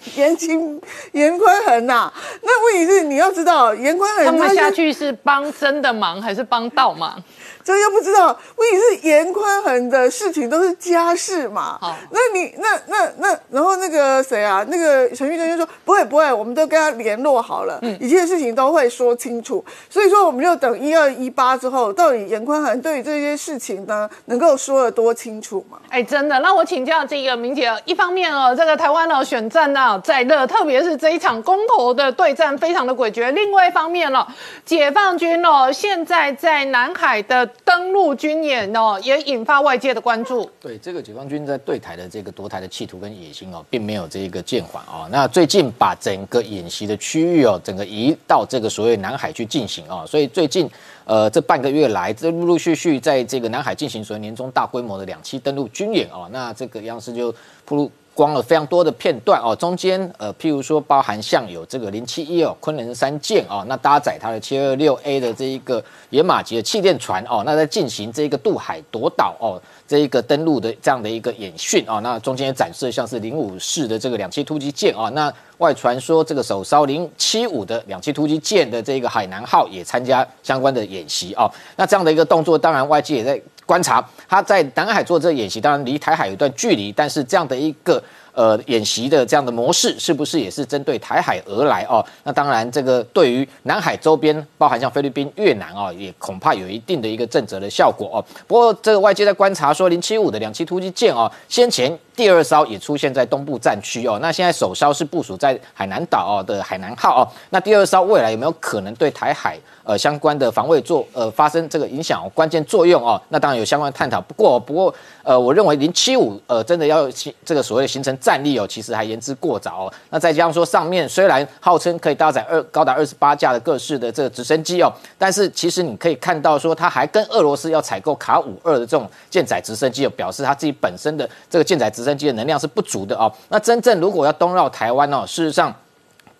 严清严宽恒呐。那问题是你要知道，严宽恒他们下去是帮真的忙还是帮倒忙？这又不知道，问题是严宽恒的事情都是家事嘛。好那你那那那，然后那个谁啊，那个陈玉珍就说不会不会，我们都跟他联络好了，嗯一切事情都会说清楚。所以说，我们就等一二一八之后，到底严宽恒对于这些事情呢，能够说得多清楚吗？哎，真的，那我请教这个明姐，一方面哦，这个台湾的选战呢在热，特别是这一场公投的对战非常的诡谲；另外一方面哦，解放军哦现在在南海的登陆军演哦，也引发外界的关注。对这个解放军在对台的这个夺台的企图跟野心哦，并没有这一个减缓哦。那最近把整个演习的区域哦，整个移到这个所谓南海去进行哦，所以最近呃这半个月来，这陆陆续续在这个南海进行所谓年中大规模的两栖登陆军演哦，那这个央视就铺路。光了非常多的片段哦，中间呃，譬如说包含像有这个零七一哦，昆仑山舰哦，那搭载它的七二六 A 的这一个野马级的气垫船哦，那在进行这个渡海夺岛哦，这一个登陆的这样的一个演训哦，那中间也展示像是零五式的这个两栖突击舰哦，那外传说这个首艘零七五的两栖突击舰的这个海南号也参加相关的演习哦，那这样的一个动作，当然外界也在观察，他在南海做这个演习，当然离台海有一段距离，但是这样的一个。呃，演习的这样的模式是不是也是针对台海而来哦？那当然，这个对于南海周边，包含像菲律宾、越南哦，也恐怕有一定的一个震慑的效果哦。不过，这个外界在观察说，零七五的两栖突击舰哦，先前第二艘也出现在东部战区哦，那现在首艘是部署在海南岛哦的海南号哦，那第二艘未来有没有可能对台海？呃，相关的防卫做呃发生这个影响关键作用哦，那当然有相关的探讨。不过，不过呃，我认为零七五呃真的要这个所谓的形成战力哦，其实还言之过早哦。那再加上说上面虽然号称可以搭载二高达二十八架的各式的这个直升机哦，但是其实你可以看到说，它还跟俄罗斯要采购卡五二的这种舰载直升机哦，表示它自己本身的这个舰载直升机的能量是不足的哦。那真正如果要东绕台湾哦，事实上。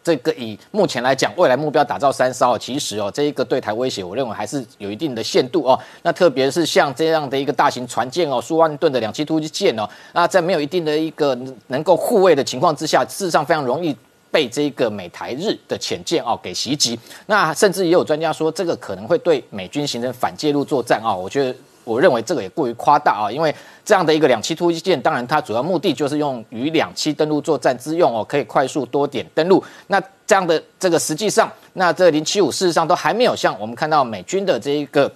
这个以目前来讲，未来目标打造三艘，其实哦，这一个对台威胁，我认为还是有一定的限度哦。那特别是像这样的一个大型船舰哦，数万吨的两栖突击舰哦，那在没有一定的一个能够护卫的情况之下，事实上非常容易被这个美台日的潜舰哦给袭击。那甚至也有专家说，这个可能会对美军形成反介入作战啊。我觉得。我认为这个也过于夸大啊，因为这样的一个两栖突击舰，当然它主要目的就是用于两栖登陆作战之用哦，可以快速多点登陆。那这样的这个实际上，那这零七五事实上都还没有像我们看到美军的这一个。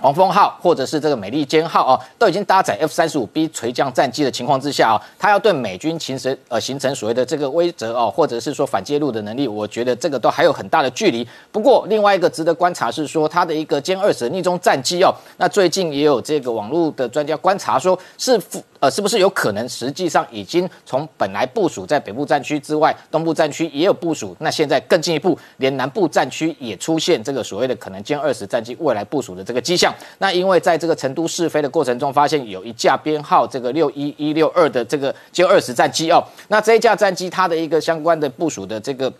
黄蜂号或者是这个美利坚号哦，都已经搭载 F 三十五 B 垂降战机的情况之下哦，它要对美军形成呃形成所谓的这个威慑哦，或者是说反介入的能力，我觉得这个都还有很大的距离。不过另外一个值得观察是说，它的一个歼二十逆中战机哦，那最近也有这个网络的专家观察说，是呃是不是有可能实际上已经从本来部署在北部战区之外，东部战区也有部署，那现在更进一步，连南部战区也出现这个所谓的可能歼二十战机未来部署的这个迹象。那因为在这个成都试飞的过程中，发现有一架编号这个六一一六二的这个歼二十战机哦，那这一架战机它的一个相关的部署的这个。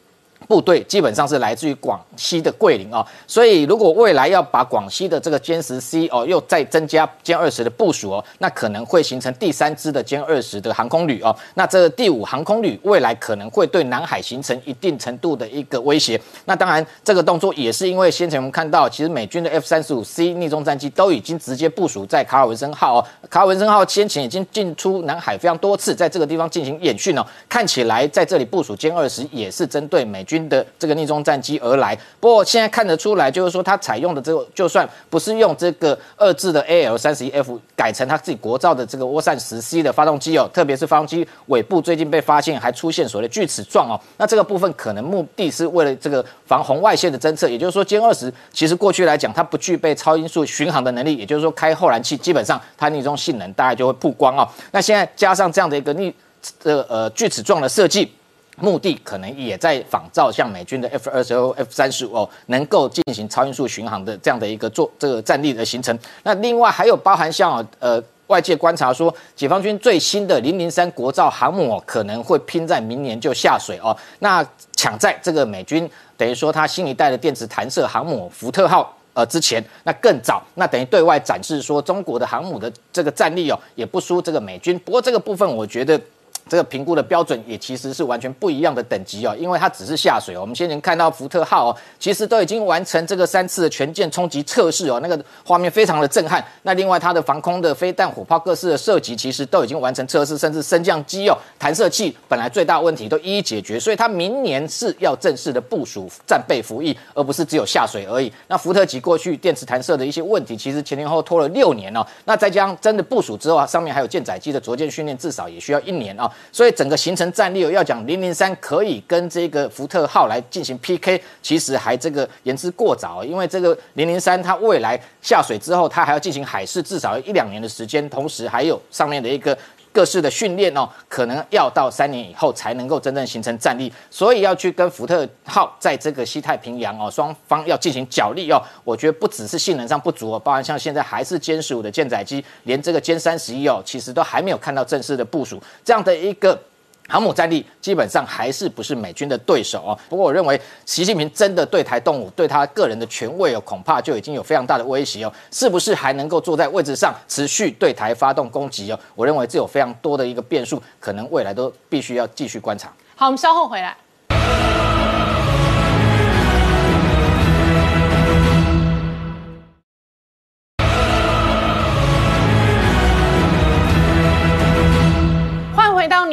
部队基本上是来自于广西的桂林哦，所以如果未来要把广西的这个歼十 C 哦，又再增加歼二十的部署哦，那可能会形成第三支的歼二十的航空旅哦，那这第五航空旅未来可能会对南海形成一定程度的一个威胁。那当然，这个动作也是因为先前我们看到，其实美军的 F 三十五 C 逆中战机都已经直接部署在卡尔文森号哦，卡尔文森号先前已经进出南海非常多次，在这个地方进行演训哦，看起来在这里部署歼二十也是针对美军。的这个逆中战机而来，不过现在看得出来，就是说它采用的这个，就算不是用这个二制的 A L 三十一 F 改成它自己国造的这个涡扇十 C 的发动机哦，特别是发动机尾部最近被发现还出现所谓的锯齿状哦，那这个部分可能目的是为了这个防红外线的侦测，也就是说歼二十其实过去来讲它不具备超音速巡航的能力，也就是说开后燃器基本上它逆中性能大概就会曝光哦，那现在加上这样的一个逆这呃锯齿状的设计。目的可能也在仿照像美军的 F 二十二、F 三十五，能够进行超音速巡航的这样的一个做这个战力的形成。那另外还有包含像呃外界观察说，解放军最新的零零三国造航母可能会拼在明年就下水哦。那抢在这个美军等于说它新一代的电磁弹射航母福特号呃之前，那更早，那等于对外展示说中国的航母的这个战力哦也不输这个美军。不过这个部分我觉得。这个评估的标准也其实是完全不一样的等级哦，因为它只是下水哦。我们先前看到福特号哦，其实都已经完成这个三次的全舰冲击测试哦，那个画面非常的震撼。那另外它的防空的飞弹、火炮各式的射击，其实都已经完成测试，甚至升降机哦、弹射器本来最大问题都一一解决，所以它明年是要正式的部署战备服役，而不是只有下水而已。那福特级过去电磁弹射的一些问题，其实前前后拖了六年哦。那再加上真的部署之后啊，上面还有舰载机的着舰训练，至少也需要一年啊。所以整个形成战略要讲零零三可以跟这个福特号来进行 PK，其实还这个言之过早，因为这个零零三它未来下水之后，它还要进行海试，至少一两年的时间，同时还有上面的一个。各式的训练哦，可能要到三年以后才能够真正形成战力，所以要去跟福特号在这个西太平洋哦，双方要进行角力哦。我觉得不只是性能上不足哦，包含像现在还是歼十五的舰载机，连这个歼三十一哦，其实都还没有看到正式的部署，这样的一个。航母战力基本上还是不是美军的对手哦。不过我认为习近平真的对台动武，对他个人的权位哦，恐怕就已经有非常大的威胁哦。是不是还能够坐在位置上持续对台发动攻击哦？我认为这有非常多的一个变数，可能未来都必须要继续观察。好，我们稍后回来。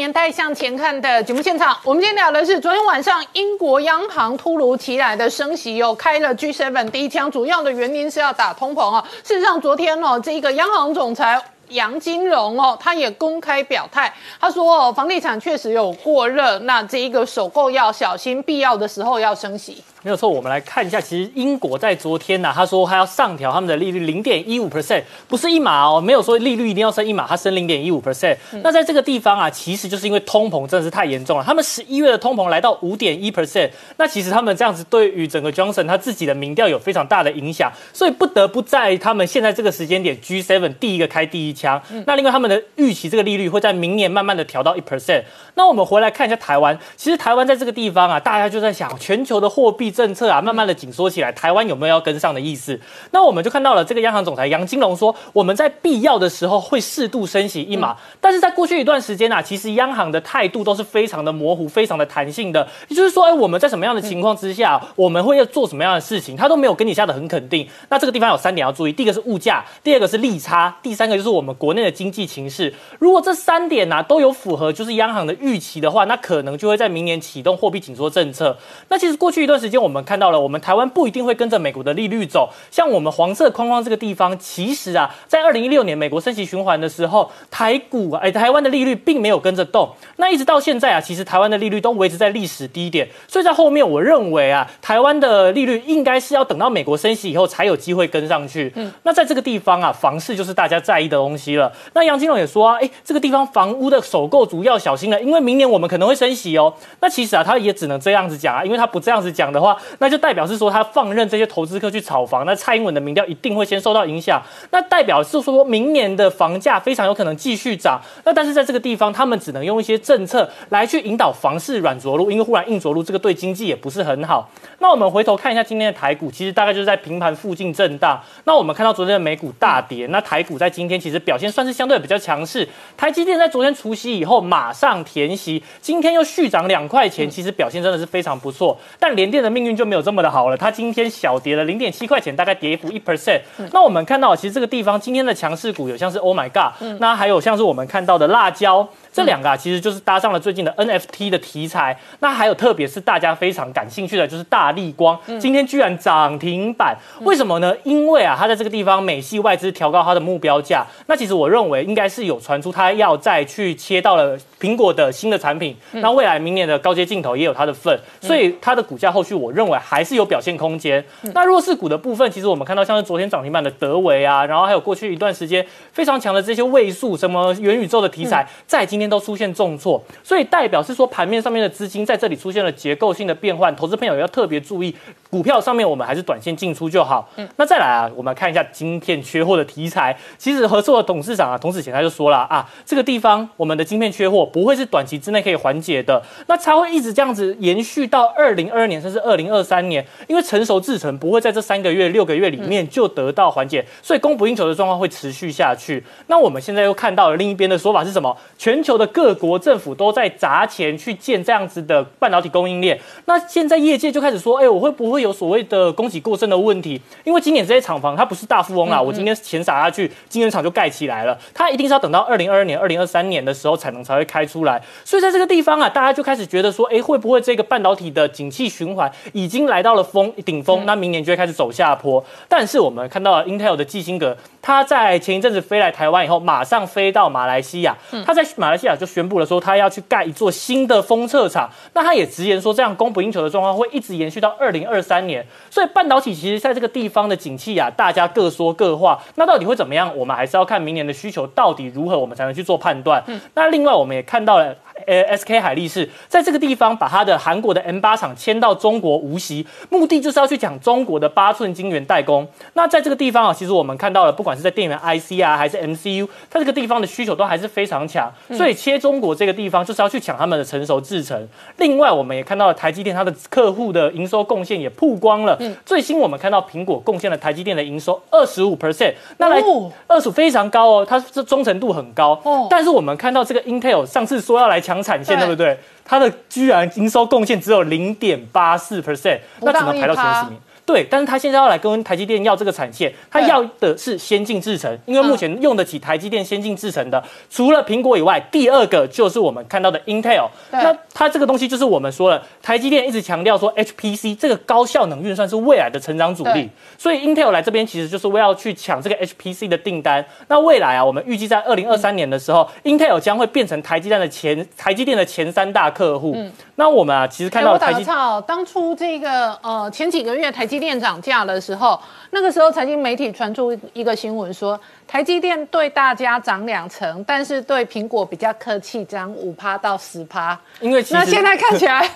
年代向前看的节目现场，我们今天聊的是昨天晚上英国央行突如其来的升息，又开了 G7 第一枪，主要的原因是要打通膨啊。事实上，昨天哦，这个央行总裁杨金龙哦，他也公开表态，他说哦，房地产确实有过热，那这一个首购要小心，必要的时候要升息。没有错，我们来看一下，其实英国在昨天呢，他说他要上调他们的利率零点一五 percent，不是一码哦，没有说利率一定要升一码，它升零点一五 percent。那在这个地方啊，其实就是因为通膨真的是太严重了，他们十一月的通膨来到五点一 percent，那其实他们这样子对于整个 Johnson 他自己的民调有非常大的影响，所以不得不在他们现在这个时间点 G7 第一个开第一枪。那另外他们的预期这个利率会在明年慢慢的调到一 percent。那我们回来看一下台湾，其实台湾在这个地方啊，大家就在想全球的货币。政策啊，慢慢的紧缩起来，台湾有没有要跟上的意思？那我们就看到了这个央行总裁杨金龙说，我们在必要的时候会适度升息一码。但是在过去一段时间啊，其实央行的态度都是非常的模糊，非常的弹性的。也就是说，哎，我们在什么样的情况之下，我们会要做什么样的事情，他都没有跟你下的很肯定。那这个地方有三点要注意：第一个是物价，第二个是利差，第三个就是我们国内的经济情势。如果这三点呢都有符合，就是央行的预期的话，那可能就会在明年启动货币紧缩政策。那其实过去一段时间。我们看到了，我们台湾不一定会跟着美国的利率走。像我们黄色框框这个地方，其实啊，在二零一六年美国升息循环的时候，台股哎，台湾的利率并没有跟着动。那一直到现在啊，其实台湾的利率都维持在历史低点。所以在后面，我认为啊，台湾的利率应该是要等到美国升息以后，才有机会跟上去。嗯，那在这个地方啊，房市就是大家在意的东西了。那杨金龙也说啊，哎，这个地方房屋的首购族要小心了，因为明年我们可能会升息哦。那其实啊，他也只能这样子讲啊，因为他不这样子讲的话。那就代表是说他放任这些投资客去炒房，那蔡英文的民调一定会先受到影响。那代表是说明年的房价非常有可能继续涨。那但是在这个地方，他们只能用一些政策来去引导房市软着陆，因为忽然硬着陆，这个对经济也不是很好。那我们回头看一下今天的台股，其实大概就是在平盘附近震荡。那我们看到昨天的美股大跌，那台股在今天其实表现算是相对比较强势。台积电在昨天除夕以后马上填息，今天又续涨两块钱，其实表现真的是非常不错。但联电的命运就没有。这么的好了，它今天小跌了零点七块钱，大概跌幅一 percent。那我们看到，其实这个地方今天的强势股有像是 Oh my God，那还有像是我们看到的辣椒。这两个啊，其实就是搭上了最近的 NFT 的题材。那还有，特别是大家非常感兴趣的，就是大力光，今天居然涨停板，为什么呢？因为啊，它在这个地方美系外资调高它的目标价。那其实我认为应该是有传出它要再去切到了苹果的新的产品。那未来明年的高阶镜头也有它的份，所以它的股价后续我认为还是有表现空间。那弱势股的部分，其实我们看到像是昨天涨停板的德维啊，然后还有过去一段时间非常强的这些位数，什么元宇宙的题材，在今天。都出现重挫，所以代表是说盘面上面的资金在这里出现了结构性的变换，投资朋友要特别注意，股票上面我们还是短线进出就好。嗯，那再来啊，我们看一下晶片缺货的题材。其实合作的董事长啊，董事前他就说了啊，这个地方我们的晶片缺货不会是短期之内可以缓解的，那才会一直这样子延续到二零二二年甚至二二零二三年，因为成熟制程不会在这三个月、六个月里面就得到缓解，所以供不应求的状况会持续下去。那我们现在又看到了另一边的说法是什么？全球的各国政府都在砸钱去建这样子的半导体供应链。那现在业界就开始说，哎，我会不会有所谓的供给过剩的问题？因为今年这些厂房它不是大富翁啦，我今天钱撒下去，晶圆厂就盖起来了，它一定是要等到二零二二年、二零二三年的时候产能才会开出来。所以在这个地方啊，大家就开始觉得说，哎，会不会这个半导体的景气循环已经来到了峰顶峰？那明年就会开始走下坡。但是我们看到 Intel 的基辛格，他在前一阵子飞来台湾以后，马上飞到马来西亚，他在马来西亚就宣布了说，他要去盖一座新的封测厂。那他也直言说，这样供不应求的状况会一直延续到二零二三年。所以半导体其实在这个地方的景气啊，大家各说各话。那到底会怎么样？我们还是要看明年的需求到底如何，我们才能去做判断。那另外我们也看到了。呃，SK 海力士在这个地方把它的韩国的 M 八厂迁到中国无锡，目的就是要去抢中国的八寸晶圆代工。那在这个地方啊，其实我们看到了，不管是在电源 IC 啊，还是 MCU，它这个地方的需求都还是非常强。所以切中国这个地方就是要去抢他们的成熟制程。另外，我们也看到了台积电它的客户的营收贡献也曝光了。最新我们看到苹果贡献了台积电的营收二十五 percent，那来二十非常高哦，它是忠诚度很高。哦，但是我们看到这个 Intel 上次说要来抢。产线对不对？它的居然营收贡献只有零点八四 percent，那只能排到前十名。对，但是他现在要来跟台积电要这个产线，他要的是先进制程，因为目前用得起台积电先进制程的，除了苹果以外，第二个就是我们看到的 Intel。那它这个东西就是我们说了，台积电一直强调说 HPC 这个高效能运算是未来的成长主力，所以 Intel 来这边其实就是为要去抢这个 HPC 的订单。那未来啊，我们预计在二零二三年的时候 Intel 将会变成台积电的前台积电的前三大客户。嗯那我们啊，其实看到台积当初这个呃前几个月台积。机电涨价的时候，那个时候财经媒体传出一个新闻说。台积电对大家涨两成，但是对苹果比较客气，涨五趴到十趴。因为那现在看起来，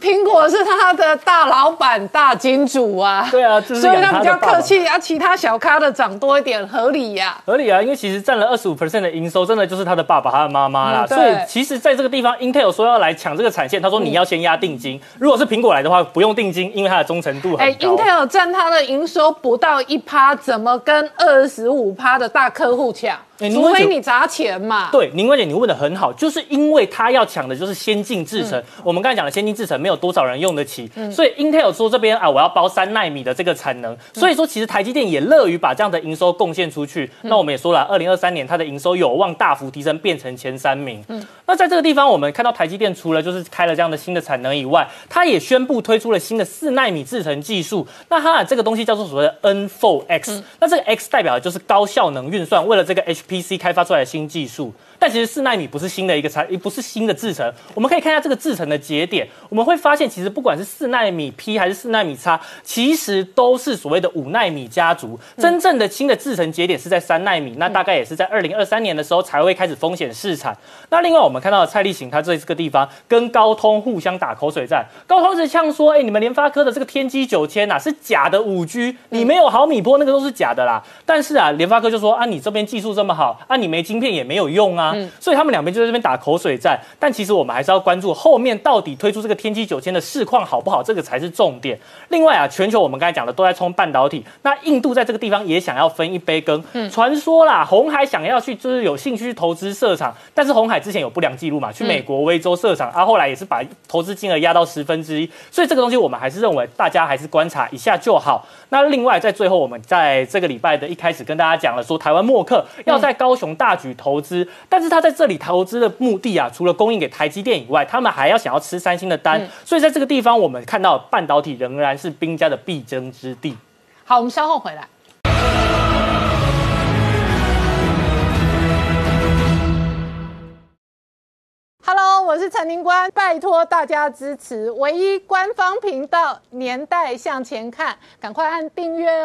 苹果是他的大老板、大金主啊。对啊，所以他比较客气啊，其他小咖的涨多一点合理呀。合理啊，因为其实占了二十五 percent 的营收，真的就是他的爸爸、他的妈妈啦。所以其实在这个地方，Intel 说要来抢这个产线，他说你要先压定金。如果是苹果来的话，不用定金，因为它的忠诚度很高。Intel 占它的营收不到一趴，怎么跟二十五趴的大客户抢？除非你砸钱嘛？对，宁冠姐，你问的很好，就是因为他要抢的就是先进制程。我们刚才讲的先进制程，没有多少人用得起，所以 Intel 说这边啊，我要包三纳米的这个产能。所以说，其实台积电也乐于把这样的营收贡献出去。那我们也说了，二零二三年它的营收有望大幅提升，变成前三名。嗯，那在这个地方，我们看到台积电除了就是开了这样的新的产能以外，它也宣布推出了新的四纳米制程技术。那它这个东西叫做所谓的 N4X，那这个 X 代表的就是高效能运算，为了这个 PC 开发出来的新技术。但其实四纳米不是新的一个产，也不是新的制程。我们可以看一下这个制程的节点，我们会发现，其实不管是四纳米 P 还是四纳米 X，其实都是所谓的五纳米家族。真正的新的制程节点是在三纳米，那大概也是在二零二三年的时候才会开始风险试产。那另外我们看到蔡立行，他在这个地方跟高通互相打口水战。高通是呛说，哎，你们联发科的这个天玑九千呐是假的五 G，你没有毫米波那个都是假的啦。但是啊，联发科就说啊，你这边技术这么好，啊，你没晶片也没有用啊。所以他们两边就在这边打口水战，但其实我们还是要关注后面到底推出这个天玑九千的市况好不好，这个才是重点。另外啊，全球我们刚才讲的都在冲半导体，那印度在这个地方也想要分一杯羹。嗯，传说啦，红海想要去就是有兴趣去投资设厂，但是红海之前有不良记录嘛，去美国威州设厂，啊，后来也是把投资金额压到十分之一。所以这个东西我们还是认为大家还是观察一下就好。那另外在最后，我们在这个礼拜的一开始跟大家讲了，说台湾默克要在高雄大举投资，但是他在这里投资的目的啊，除了供应给台积电以外，他们还要想要吃三星的单，所以在这个地方，我们看到半导体仍然是兵家的必争之地。好，我们稍后回来。Hello，我是陈宁官，拜托大家支持唯一官方频道《年代向前看》，赶快按订阅哦。